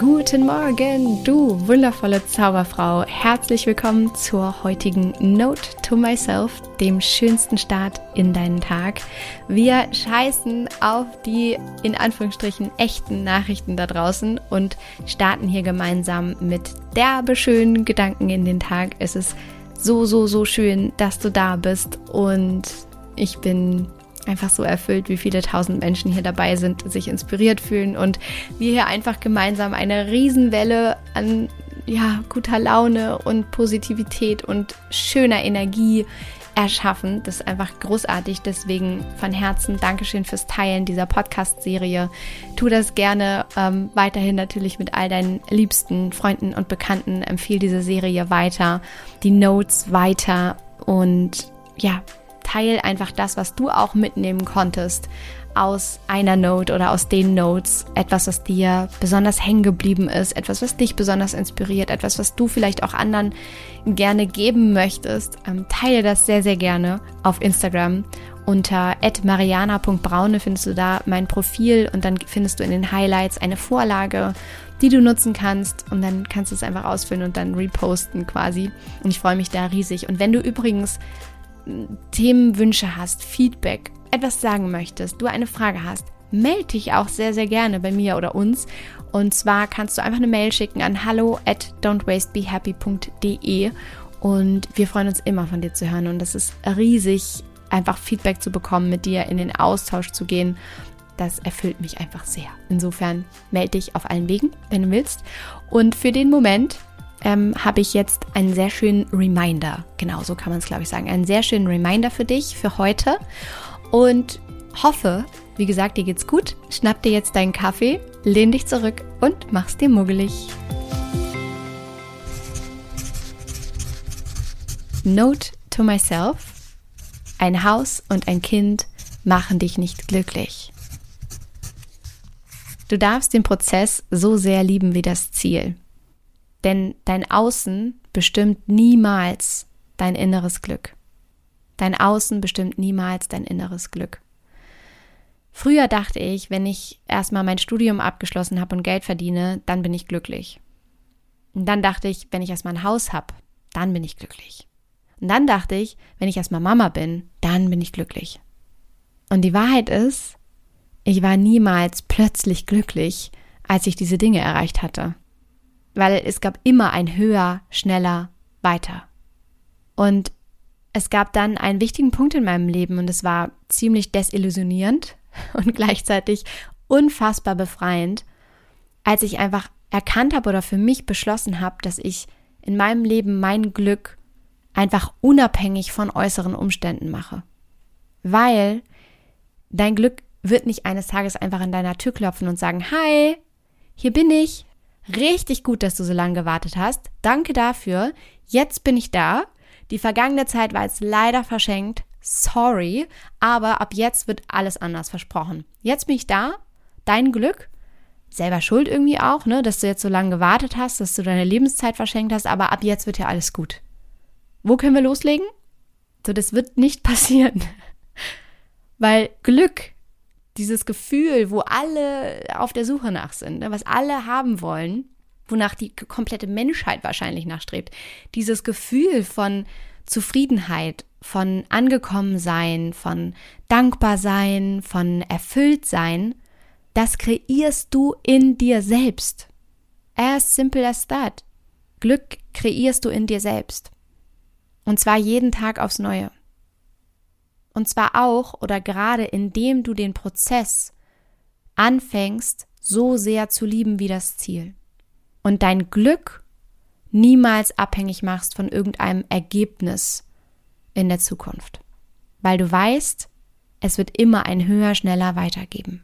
Guten Morgen, du wundervolle Zauberfrau. Herzlich willkommen zur heutigen Note to Myself, dem schönsten Start in deinen Tag. Wir scheißen auf die in Anführungsstrichen echten Nachrichten da draußen und starten hier gemeinsam mit derbe schönen Gedanken in den Tag. Es ist so, so, so schön, dass du da bist und ich bin einfach so erfüllt, wie viele tausend Menschen hier dabei sind, sich inspiriert fühlen und wir hier einfach gemeinsam eine Riesenwelle an ja, guter Laune und Positivität und schöner Energie erschaffen. Das ist einfach großartig. Deswegen von Herzen Dankeschön fürs Teilen dieser Podcast-Serie. Tu das gerne ähm, weiterhin natürlich mit all deinen liebsten Freunden und Bekannten. Empfehle diese Serie weiter, die Notes weiter und ja, teil einfach das, was du auch mitnehmen konntest aus einer Note oder aus den Notes. Etwas, was dir besonders hängen geblieben ist, etwas, was dich besonders inspiriert, etwas, was du vielleicht auch anderen gerne geben möchtest. Ähm, teile das sehr, sehr gerne auf Instagram. Unter mariana.braune findest du da mein Profil und dann findest du in den Highlights eine Vorlage, die du nutzen kannst und dann kannst du es einfach ausfüllen und dann reposten quasi. Und ich freue mich da riesig. Und wenn du übrigens Themenwünsche hast, Feedback, etwas sagen möchtest, du eine Frage hast, melde dich auch sehr, sehr gerne bei mir oder uns. Und zwar kannst du einfach eine Mail schicken an hallo at don'twastebehappy.de und wir freuen uns immer von dir zu hören und das ist riesig, einfach Feedback zu bekommen, mit dir in den Austausch zu gehen. Das erfüllt mich einfach sehr. Insofern melde dich auf allen Wegen, wenn du willst. Und für den Moment ähm, habe ich jetzt einen sehr schönen Reminder. Genau, so kann man es, glaube ich, sagen. Einen sehr schönen Reminder für dich, für heute. Und hoffe, wie gesagt, dir geht's gut. Schnapp dir jetzt deinen Kaffee, lehn dich zurück und mach's dir muggelig. Note to myself. Ein Haus und ein Kind machen dich nicht glücklich. Du darfst den Prozess so sehr lieben wie das Ziel. Denn dein Außen bestimmt niemals dein inneres Glück. Dein Außen bestimmt niemals dein inneres Glück. Früher dachte ich, wenn ich erstmal mein Studium abgeschlossen habe und Geld verdiene, dann bin ich glücklich. Und dann dachte ich, wenn ich erstmal ein Haus habe, dann bin ich glücklich. Und dann dachte ich, wenn ich erstmal Mama bin, dann bin ich glücklich. Und die Wahrheit ist, ich war niemals plötzlich glücklich, als ich diese Dinge erreicht hatte weil es gab immer ein höher, schneller, weiter. Und es gab dann einen wichtigen Punkt in meinem Leben und es war ziemlich desillusionierend und gleichzeitig unfassbar befreiend, als ich einfach erkannt habe oder für mich beschlossen habe, dass ich in meinem Leben mein Glück einfach unabhängig von äußeren Umständen mache. Weil dein Glück wird nicht eines Tages einfach an deiner Tür klopfen und sagen, hi, hier bin ich, Richtig gut, dass du so lange gewartet hast. Danke dafür. Jetzt bin ich da. Die vergangene Zeit war jetzt leider verschenkt. Sorry, aber ab jetzt wird alles anders versprochen. Jetzt bin ich da. Dein Glück. Selber schuld irgendwie auch, ne, dass du jetzt so lange gewartet hast, dass du deine Lebenszeit verschenkt hast, aber ab jetzt wird ja alles gut. Wo können wir loslegen? So, das wird nicht passieren. Weil Glück dieses Gefühl, wo alle auf der Suche nach sind, ne, was alle haben wollen, wonach die komplette Menschheit wahrscheinlich nachstrebt, dieses Gefühl von Zufriedenheit, von angekommen sein, von dankbar sein, von erfüllt sein, das kreierst du in dir selbst. As simple as that. Glück kreierst du in dir selbst. Und zwar jeden Tag aufs Neue. Und zwar auch oder gerade indem du den Prozess anfängst, so sehr zu lieben wie das Ziel. Und dein Glück niemals abhängig machst von irgendeinem Ergebnis in der Zukunft. Weil du weißt, es wird immer ein höher, schneller weitergeben.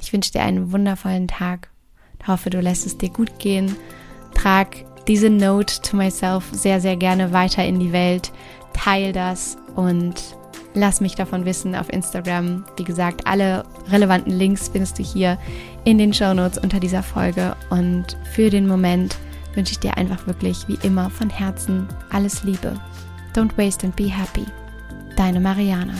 Ich wünsche dir einen wundervollen Tag. Ich hoffe, du lässt es dir gut gehen. Trag diese Note to myself sehr, sehr gerne weiter in die Welt. Teil das und lass mich davon wissen auf Instagram. Wie gesagt, alle relevanten Links findest du hier in den Show Notes unter dieser Folge. Und für den Moment wünsche ich dir einfach wirklich wie immer von Herzen alles Liebe. Don't waste and be happy. Deine Mariana.